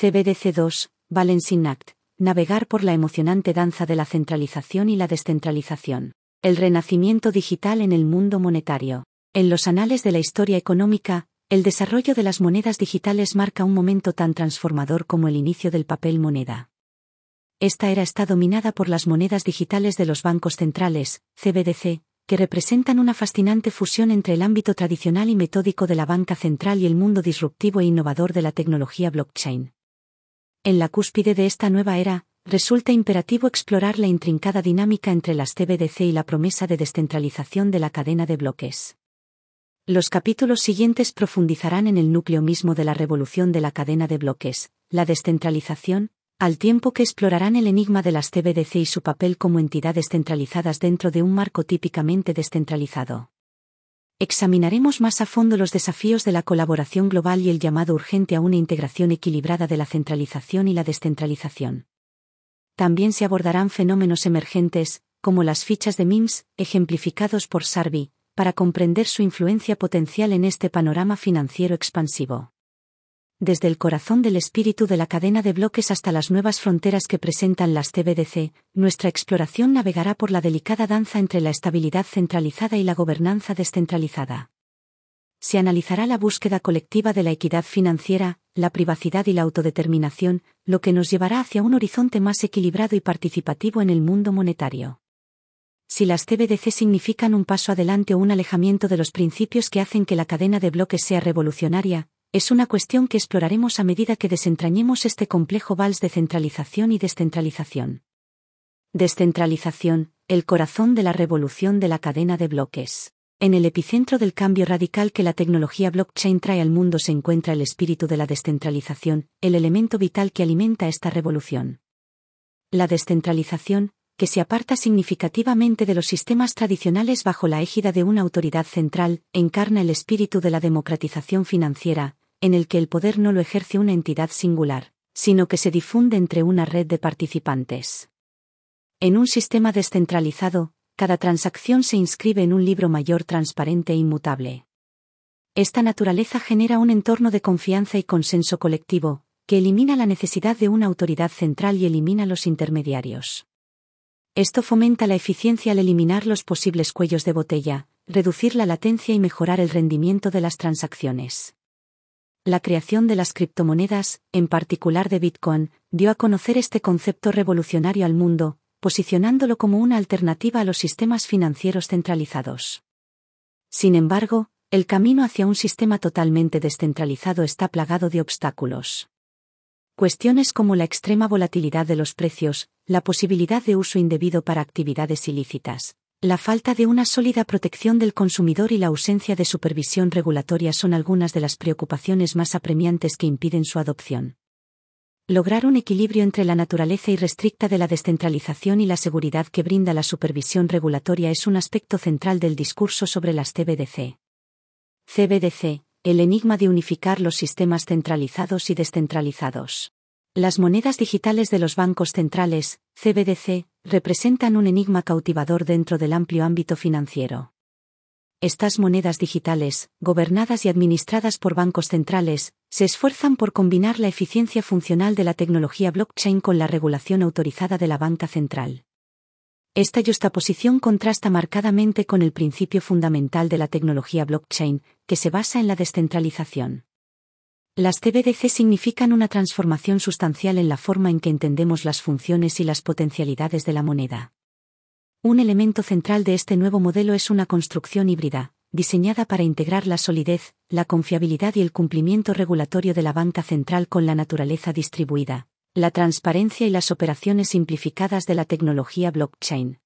CBDC 2, Balancing Act, navegar por la emocionante danza de la centralización y la descentralización. El renacimiento digital en el mundo monetario. En los anales de la historia económica, el desarrollo de las monedas digitales marca un momento tan transformador como el inicio del papel moneda. Esta era está dominada por las monedas digitales de los bancos centrales, CBDC, que representan una fascinante fusión entre el ámbito tradicional y metódico de la banca central y el mundo disruptivo e innovador de la tecnología blockchain. En la cúspide de esta nueva era, resulta imperativo explorar la intrincada dinámica entre las CBDC y la promesa de descentralización de la cadena de bloques. Los capítulos siguientes profundizarán en el núcleo mismo de la revolución de la cadena de bloques, la descentralización, al tiempo que explorarán el enigma de las CBDC y su papel como entidades centralizadas dentro de un marco típicamente descentralizado. Examinaremos más a fondo los desafíos de la colaboración global y el llamado urgente a una integración equilibrada de la centralización y la descentralización. También se abordarán fenómenos emergentes, como las fichas de MIMS, ejemplificados por Sarvi, para comprender su influencia potencial en este panorama financiero expansivo. Desde el corazón del espíritu de la cadena de bloques hasta las nuevas fronteras que presentan las TBDC, nuestra exploración navegará por la delicada danza entre la estabilidad centralizada y la gobernanza descentralizada. Se analizará la búsqueda colectiva de la equidad financiera, la privacidad y la autodeterminación, lo que nos llevará hacia un horizonte más equilibrado y participativo en el mundo monetario si las CBDC significan un paso adelante o un alejamiento de los principios que hacen que la cadena de bloques sea revolucionaria, es una cuestión que exploraremos a medida que desentrañemos este complejo vals de centralización y descentralización. Descentralización, el corazón de la revolución de la cadena de bloques. En el epicentro del cambio radical que la tecnología blockchain trae al mundo se encuentra el espíritu de la descentralización, el elemento vital que alimenta esta revolución. La descentralización, que se aparta significativamente de los sistemas tradicionales bajo la égida de una autoridad central, encarna el espíritu de la democratización financiera, en el que el poder no lo ejerce una entidad singular, sino que se difunde entre una red de participantes. En un sistema descentralizado, cada transacción se inscribe en un libro mayor transparente e inmutable. Esta naturaleza genera un entorno de confianza y consenso colectivo, que elimina la necesidad de una autoridad central y elimina los intermediarios. Esto fomenta la eficiencia al eliminar los posibles cuellos de botella, reducir la latencia y mejorar el rendimiento de las transacciones. La creación de las criptomonedas, en particular de Bitcoin, dio a conocer este concepto revolucionario al mundo, posicionándolo como una alternativa a los sistemas financieros centralizados. Sin embargo, el camino hacia un sistema totalmente descentralizado está plagado de obstáculos. Cuestiones como la extrema volatilidad de los precios, la posibilidad de uso indebido para actividades ilícitas, la falta de una sólida protección del consumidor y la ausencia de supervisión regulatoria son algunas de las preocupaciones más apremiantes que impiden su adopción. Lograr un equilibrio entre la naturaleza irrestricta de la descentralización y la seguridad que brinda la supervisión regulatoria es un aspecto central del discurso sobre las CBDC. CBDC, el enigma de unificar los sistemas centralizados y descentralizados. Las monedas digitales de los bancos centrales, CBDC, representan un enigma cautivador dentro del amplio ámbito financiero. Estas monedas digitales, gobernadas y administradas por bancos centrales, se esfuerzan por combinar la eficiencia funcional de la tecnología blockchain con la regulación autorizada de la banca central. Esta justaposición contrasta marcadamente con el principio fundamental de la tecnología blockchain, que se basa en la descentralización. Las CBDC significan una transformación sustancial en la forma en que entendemos las funciones y las potencialidades de la moneda. Un elemento central de este nuevo modelo es una construcción híbrida, diseñada para integrar la solidez, la confiabilidad y el cumplimiento regulatorio de la banca central con la naturaleza distribuida, la transparencia y las operaciones simplificadas de la tecnología blockchain.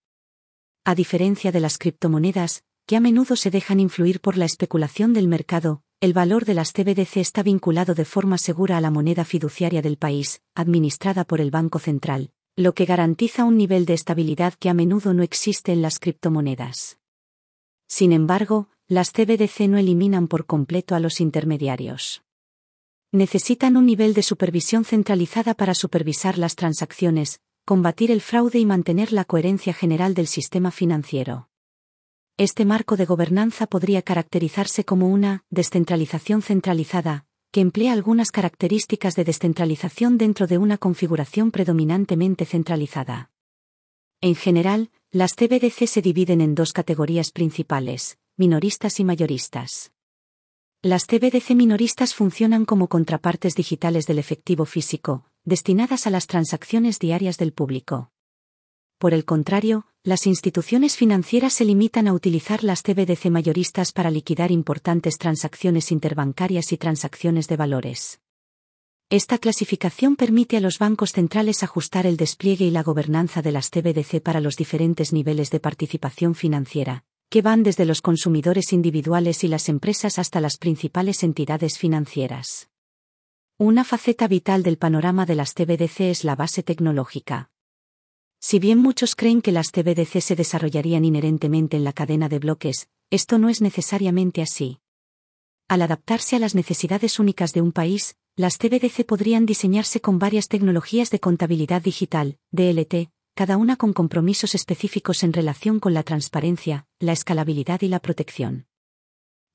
A diferencia de las criptomonedas, que a menudo se dejan influir por la especulación del mercado, el valor de las CBDC está vinculado de forma segura a la moneda fiduciaria del país, administrada por el Banco Central, lo que garantiza un nivel de estabilidad que a menudo no existe en las criptomonedas. Sin embargo, las CBDC no eliminan por completo a los intermediarios necesitan un nivel de supervisión centralizada para supervisar las transacciones, combatir el fraude y mantener la coherencia general del sistema financiero. Este marco de gobernanza podría caracterizarse como una descentralización centralizada, que emplea algunas características de descentralización dentro de una configuración predominantemente centralizada. En general, las CBDC se dividen en dos categorías principales, minoristas y mayoristas. Las CBDC minoristas funcionan como contrapartes digitales del efectivo físico, destinadas a las transacciones diarias del público. Por el contrario, las instituciones financieras se limitan a utilizar las CBDC mayoristas para liquidar importantes transacciones interbancarias y transacciones de valores. Esta clasificación permite a los bancos centrales ajustar el despliegue y la gobernanza de las CBDC para los diferentes niveles de participación financiera, que van desde los consumidores individuales y las empresas hasta las principales entidades financieras. Una faceta vital del panorama de las CBDC es la base tecnológica. Si bien muchos creen que las CBDC se desarrollarían inherentemente en la cadena de bloques, esto no es necesariamente así. Al adaptarse a las necesidades únicas de un país, las CBDC podrían diseñarse con varias tecnologías de contabilidad digital, DLT, cada una con compromisos específicos en relación con la transparencia, la escalabilidad y la protección.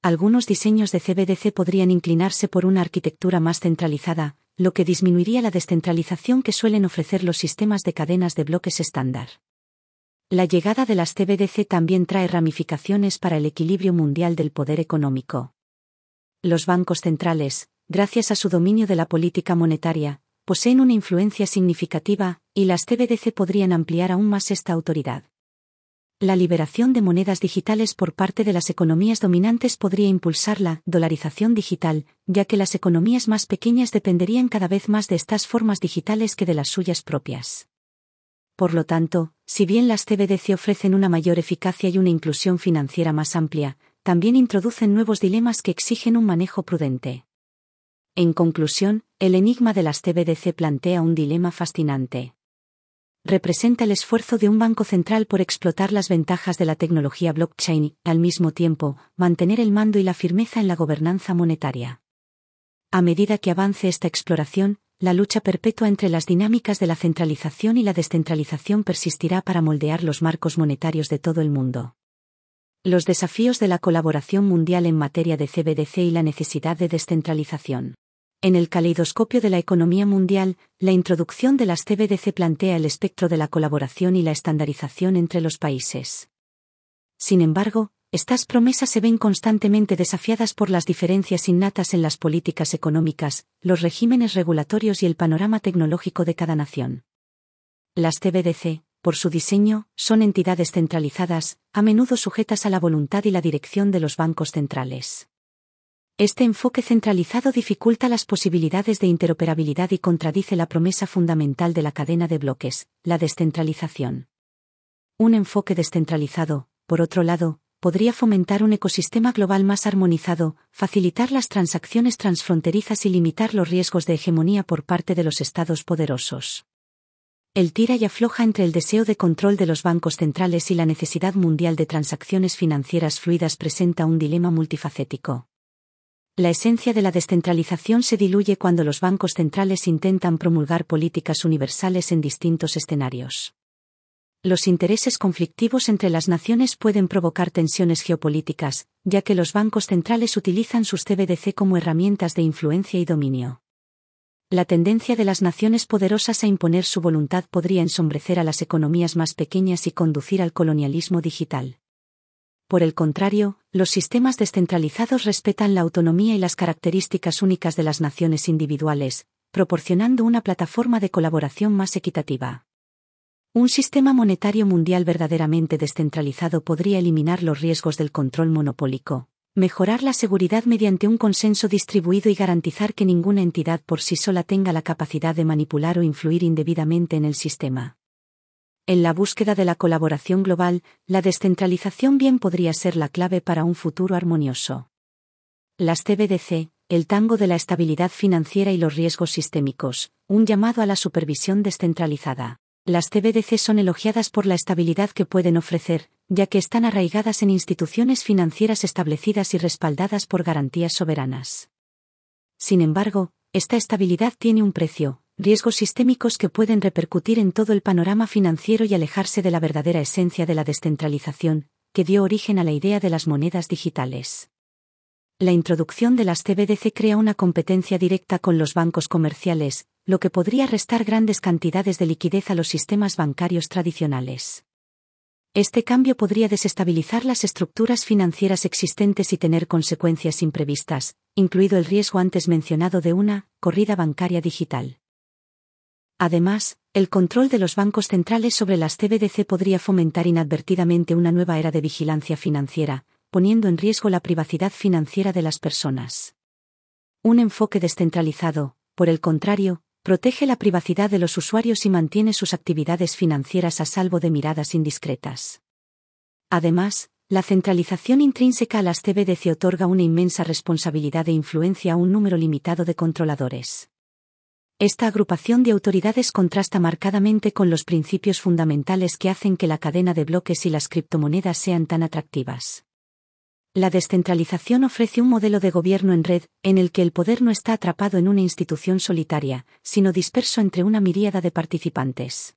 Algunos diseños de CBDC podrían inclinarse por una arquitectura más centralizada, lo que disminuiría la descentralización que suelen ofrecer los sistemas de cadenas de bloques estándar. La llegada de las CBDC también trae ramificaciones para el equilibrio mundial del poder económico. Los bancos centrales, gracias a su dominio de la política monetaria, poseen una influencia significativa, y las CBDC podrían ampliar aún más esta autoridad. La liberación de monedas digitales por parte de las economías dominantes podría impulsar la dolarización digital, ya que las economías más pequeñas dependerían cada vez más de estas formas digitales que de las suyas propias. Por lo tanto, si bien las CBDC ofrecen una mayor eficacia y una inclusión financiera más amplia, también introducen nuevos dilemas que exigen un manejo prudente. En conclusión, el enigma de las CBDC plantea un dilema fascinante. Representa el esfuerzo de un banco central por explotar las ventajas de la tecnología blockchain y, al mismo tiempo, mantener el mando y la firmeza en la gobernanza monetaria. A medida que avance esta exploración, la lucha perpetua entre las dinámicas de la centralización y la descentralización persistirá para moldear los marcos monetarios de todo el mundo. Los desafíos de la colaboración mundial en materia de CBDC y la necesidad de descentralización. En el caleidoscopio de la economía mundial, la introducción de las CBDC plantea el espectro de la colaboración y la estandarización entre los países. Sin embargo, estas promesas se ven constantemente desafiadas por las diferencias innatas en las políticas económicas, los regímenes regulatorios y el panorama tecnológico de cada nación. Las CBDC, por su diseño, son entidades centralizadas, a menudo sujetas a la voluntad y la dirección de los bancos centrales. Este enfoque centralizado dificulta las posibilidades de interoperabilidad y contradice la promesa fundamental de la cadena de bloques, la descentralización. Un enfoque descentralizado, por otro lado, podría fomentar un ecosistema global más armonizado, facilitar las transacciones transfronterizas y limitar los riesgos de hegemonía por parte de los estados poderosos. El tira y afloja entre el deseo de control de los bancos centrales y la necesidad mundial de transacciones financieras fluidas presenta un dilema multifacético. La esencia de la descentralización se diluye cuando los bancos centrales intentan promulgar políticas universales en distintos escenarios. Los intereses conflictivos entre las naciones pueden provocar tensiones geopolíticas, ya que los bancos centrales utilizan sus CBDC como herramientas de influencia y dominio. La tendencia de las naciones poderosas a imponer su voluntad podría ensombrecer a las economías más pequeñas y conducir al colonialismo digital. Por el contrario, los sistemas descentralizados respetan la autonomía y las características únicas de las naciones individuales, proporcionando una plataforma de colaboración más equitativa. Un sistema monetario mundial verdaderamente descentralizado podría eliminar los riesgos del control monopólico, mejorar la seguridad mediante un consenso distribuido y garantizar que ninguna entidad por sí sola tenga la capacidad de manipular o influir indebidamente en el sistema. En la búsqueda de la colaboración global, la descentralización bien podría ser la clave para un futuro armonioso. Las CBDC, el tango de la estabilidad financiera y los riesgos sistémicos, un llamado a la supervisión descentralizada. Las CBDC son elogiadas por la estabilidad que pueden ofrecer, ya que están arraigadas en instituciones financieras establecidas y respaldadas por garantías soberanas. Sin embargo, esta estabilidad tiene un precio, riesgos sistémicos que pueden repercutir en todo el panorama financiero y alejarse de la verdadera esencia de la descentralización, que dio origen a la idea de las monedas digitales. La introducción de las CBDC crea una competencia directa con los bancos comerciales, lo que podría restar grandes cantidades de liquidez a los sistemas bancarios tradicionales. Este cambio podría desestabilizar las estructuras financieras existentes y tener consecuencias imprevistas, incluido el riesgo antes mencionado de una corrida bancaria digital. Además, el control de los bancos centrales sobre las CBDC podría fomentar inadvertidamente una nueva era de vigilancia financiera, poniendo en riesgo la privacidad financiera de las personas. Un enfoque descentralizado, por el contrario, protege la privacidad de los usuarios y mantiene sus actividades financieras a salvo de miradas indiscretas. Además, la centralización intrínseca a las CBDC otorga una inmensa responsabilidad e influencia a un número limitado de controladores. Esta agrupación de autoridades contrasta marcadamente con los principios fundamentales que hacen que la cadena de bloques y las criptomonedas sean tan atractivas. La descentralización ofrece un modelo de gobierno en red, en el que el poder no está atrapado en una institución solitaria, sino disperso entre una miríada de participantes.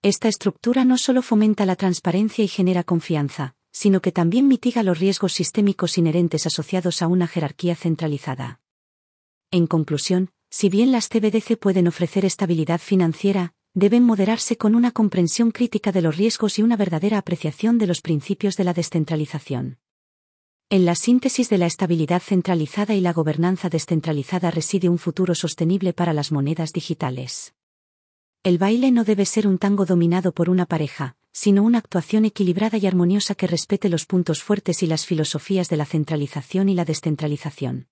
Esta estructura no solo fomenta la transparencia y genera confianza, sino que también mitiga los riesgos sistémicos inherentes asociados a una jerarquía centralizada. En conclusión, si bien las CBDC pueden ofrecer estabilidad financiera, deben moderarse con una comprensión crítica de los riesgos y una verdadera apreciación de los principios de la descentralización. En la síntesis de la estabilidad centralizada y la gobernanza descentralizada reside un futuro sostenible para las monedas digitales. El baile no debe ser un tango dominado por una pareja, sino una actuación equilibrada y armoniosa que respete los puntos fuertes y las filosofías de la centralización y la descentralización.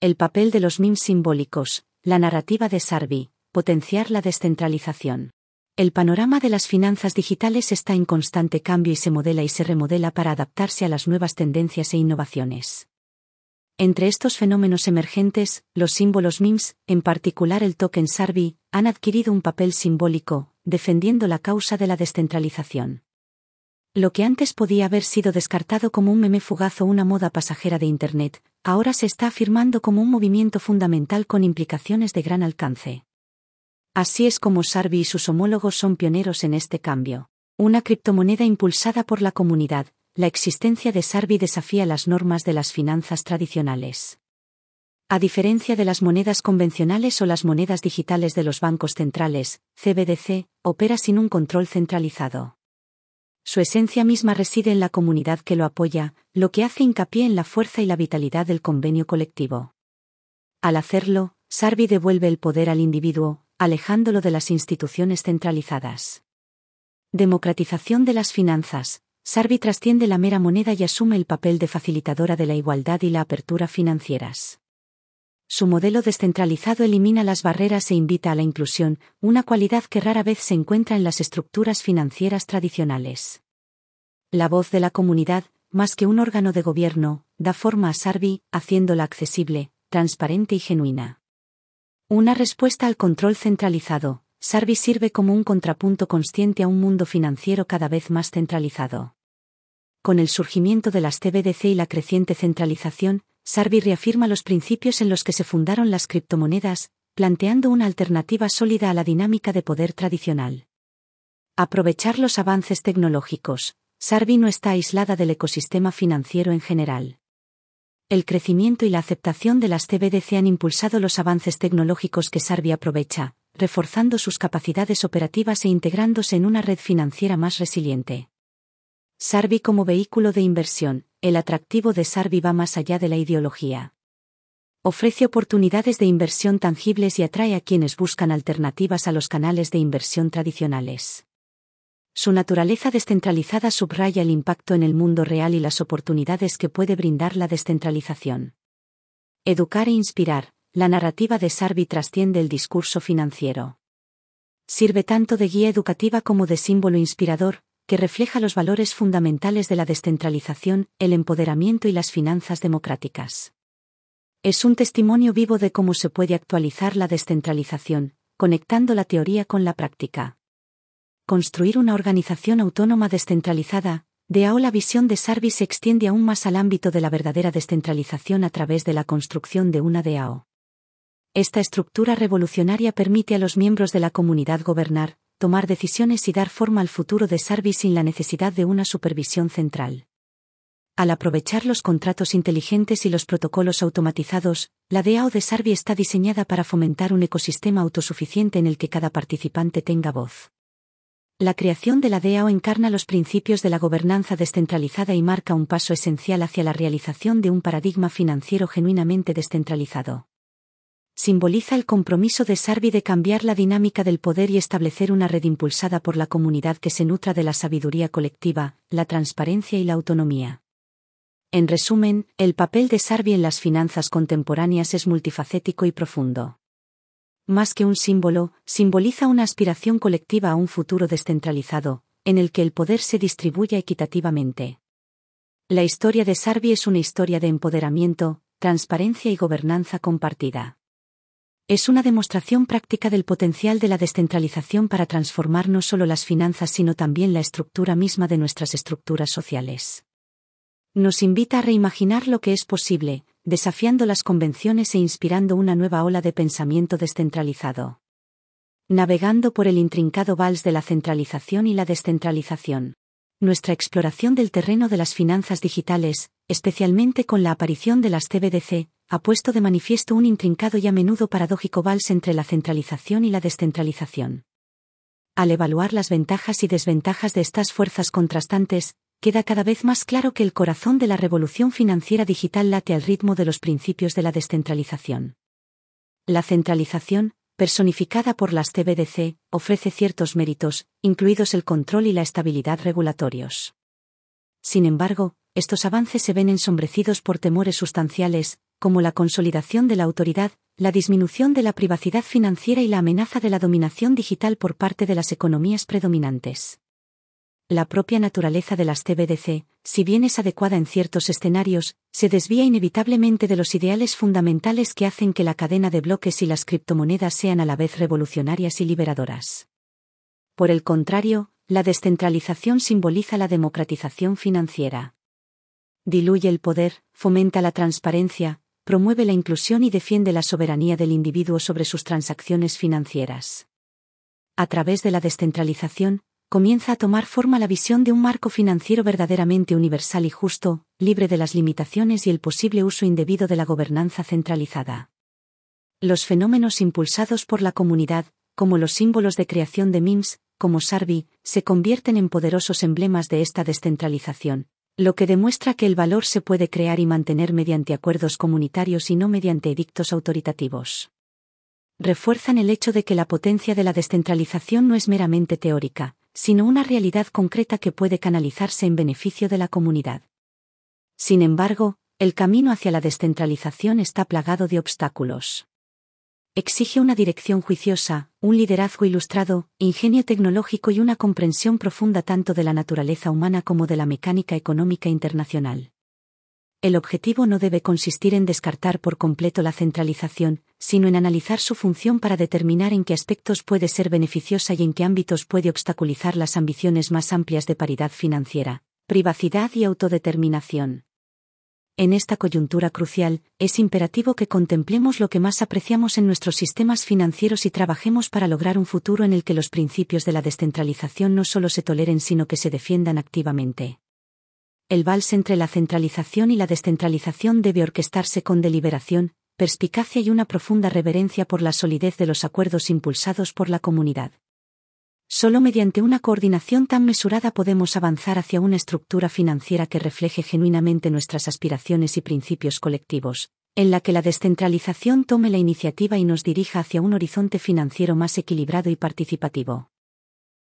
El papel de los MIMS simbólicos, la narrativa de Sarvi, potenciar la descentralización. El panorama de las finanzas digitales está en constante cambio y se modela y se remodela para adaptarse a las nuevas tendencias e innovaciones. Entre estos fenómenos emergentes, los símbolos MIMS, en particular el token Sarvi, han adquirido un papel simbólico, defendiendo la causa de la descentralización. Lo que antes podía haber sido descartado como un meme fugaz o una moda pasajera de Internet, ahora se está afirmando como un movimiento fundamental con implicaciones de gran alcance. Así es como Sarvi y sus homólogos son pioneros en este cambio. Una criptomoneda impulsada por la comunidad, la existencia de Sarvi desafía las normas de las finanzas tradicionales. A diferencia de las monedas convencionales o las monedas digitales de los bancos centrales, CBDC, opera sin un control centralizado su esencia misma reside en la comunidad que lo apoya, lo que hace hincapié en la fuerza y la vitalidad del convenio colectivo. Al hacerlo, Sarvi devuelve el poder al individuo, alejándolo de las instituciones centralizadas. Democratización de las finanzas. Sarvi trasciende la mera moneda y asume el papel de facilitadora de la igualdad y la apertura financieras. Su modelo descentralizado elimina las barreras e invita a la inclusión, una cualidad que rara vez se encuentra en las estructuras financieras tradicionales. La voz de la comunidad, más que un órgano de gobierno, da forma a Sarvi, haciéndola accesible, transparente y genuina. Una respuesta al control centralizado, Sarvi sirve como un contrapunto consciente a un mundo financiero cada vez más centralizado. Con el surgimiento de las CBDC y la creciente centralización, Sarvi reafirma los principios en los que se fundaron las criptomonedas, planteando una alternativa sólida a la dinámica de poder tradicional. Aprovechar los avances tecnológicos. Sarvi no está aislada del ecosistema financiero en general. El crecimiento y la aceptación de las CBDC han impulsado los avances tecnológicos que Sarvi aprovecha, reforzando sus capacidades operativas e integrándose en una red financiera más resiliente. Sarvi como vehículo de inversión, el atractivo de Sarvi va más allá de la ideología. Ofrece oportunidades de inversión tangibles y atrae a quienes buscan alternativas a los canales de inversión tradicionales. Su naturaleza descentralizada subraya el impacto en el mundo real y las oportunidades que puede brindar la descentralización. Educar e inspirar, la narrativa de Sarvi trasciende el discurso financiero. Sirve tanto de guía educativa como de símbolo inspirador, que refleja los valores fundamentales de la descentralización, el empoderamiento y las finanzas democráticas. Es un testimonio vivo de cómo se puede actualizar la descentralización, conectando la teoría con la práctica. Construir una organización autónoma descentralizada, DAO la visión de Sarvi se extiende aún más al ámbito de la verdadera descentralización a través de la construcción de una DAO. Esta estructura revolucionaria permite a los miembros de la comunidad gobernar, tomar decisiones y dar forma al futuro de Sarvi sin la necesidad de una supervisión central. Al aprovechar los contratos inteligentes y los protocolos automatizados, la DAO de Sarbi está diseñada para fomentar un ecosistema autosuficiente en el que cada participante tenga voz. La creación de la DAO encarna los principios de la gobernanza descentralizada y marca un paso esencial hacia la realización de un paradigma financiero genuinamente descentralizado. Simboliza el compromiso de Sarbi de cambiar la dinámica del poder y establecer una red impulsada por la comunidad que se nutra de la sabiduría colectiva, la transparencia y la autonomía. En resumen, el papel de Sarbi en las finanzas contemporáneas es multifacético y profundo. Más que un símbolo, simboliza una aspiración colectiva a un futuro descentralizado, en el que el poder se distribuya equitativamente. La historia de Sarbi es una historia de empoderamiento, transparencia y gobernanza compartida. Es una demostración práctica del potencial de la descentralización para transformar no solo las finanzas sino también la estructura misma de nuestras estructuras sociales nos invita a reimaginar lo que es posible, desafiando las convenciones e inspirando una nueva ola de pensamiento descentralizado. Navegando por el intrincado vals de la centralización y la descentralización. Nuestra exploración del terreno de las finanzas digitales, especialmente con la aparición de las CBDC, ha puesto de manifiesto un intrincado y a menudo paradójico vals entre la centralización y la descentralización. Al evaluar las ventajas y desventajas de estas fuerzas contrastantes, queda cada vez más claro que el corazón de la revolución financiera digital late al ritmo de los principios de la descentralización. La centralización, personificada por las CBDC, ofrece ciertos méritos, incluidos el control y la estabilidad regulatorios. Sin embargo, estos avances se ven ensombrecidos por temores sustanciales, como la consolidación de la autoridad, la disminución de la privacidad financiera y la amenaza de la dominación digital por parte de las economías predominantes la propia naturaleza de las CBDC, si bien es adecuada en ciertos escenarios, se desvía inevitablemente de los ideales fundamentales que hacen que la cadena de bloques y las criptomonedas sean a la vez revolucionarias y liberadoras. Por el contrario, la descentralización simboliza la democratización financiera. Diluye el poder, fomenta la transparencia, promueve la inclusión y defiende la soberanía del individuo sobre sus transacciones financieras. A través de la descentralización, comienza a tomar forma la visión de un marco financiero verdaderamente universal y justo, libre de las limitaciones y el posible uso indebido de la gobernanza centralizada. Los fenómenos impulsados por la comunidad, como los símbolos de creación de MIMS, como Sarbi, se convierten en poderosos emblemas de esta descentralización, lo que demuestra que el valor se puede crear y mantener mediante acuerdos comunitarios y no mediante edictos autoritativos. Refuerzan el hecho de que la potencia de la descentralización no es meramente teórica, sino una realidad concreta que puede canalizarse en beneficio de la comunidad. Sin embargo, el camino hacia la descentralización está plagado de obstáculos. Exige una dirección juiciosa, un liderazgo ilustrado, ingenio tecnológico y una comprensión profunda tanto de la naturaleza humana como de la mecánica económica internacional. El objetivo no debe consistir en descartar por completo la centralización, sino en analizar su función para determinar en qué aspectos puede ser beneficiosa y en qué ámbitos puede obstaculizar las ambiciones más amplias de paridad financiera, privacidad y autodeterminación. En esta coyuntura crucial, es imperativo que contemplemos lo que más apreciamos en nuestros sistemas financieros y trabajemos para lograr un futuro en el que los principios de la descentralización no solo se toleren sino que se defiendan activamente el vals entre la centralización y la descentralización debe orquestarse con deliberación, perspicacia y una profunda reverencia por la solidez de los acuerdos impulsados por la comunidad. Solo mediante una coordinación tan mesurada podemos avanzar hacia una estructura financiera que refleje genuinamente nuestras aspiraciones y principios colectivos, en la que la descentralización tome la iniciativa y nos dirija hacia un horizonte financiero más equilibrado y participativo.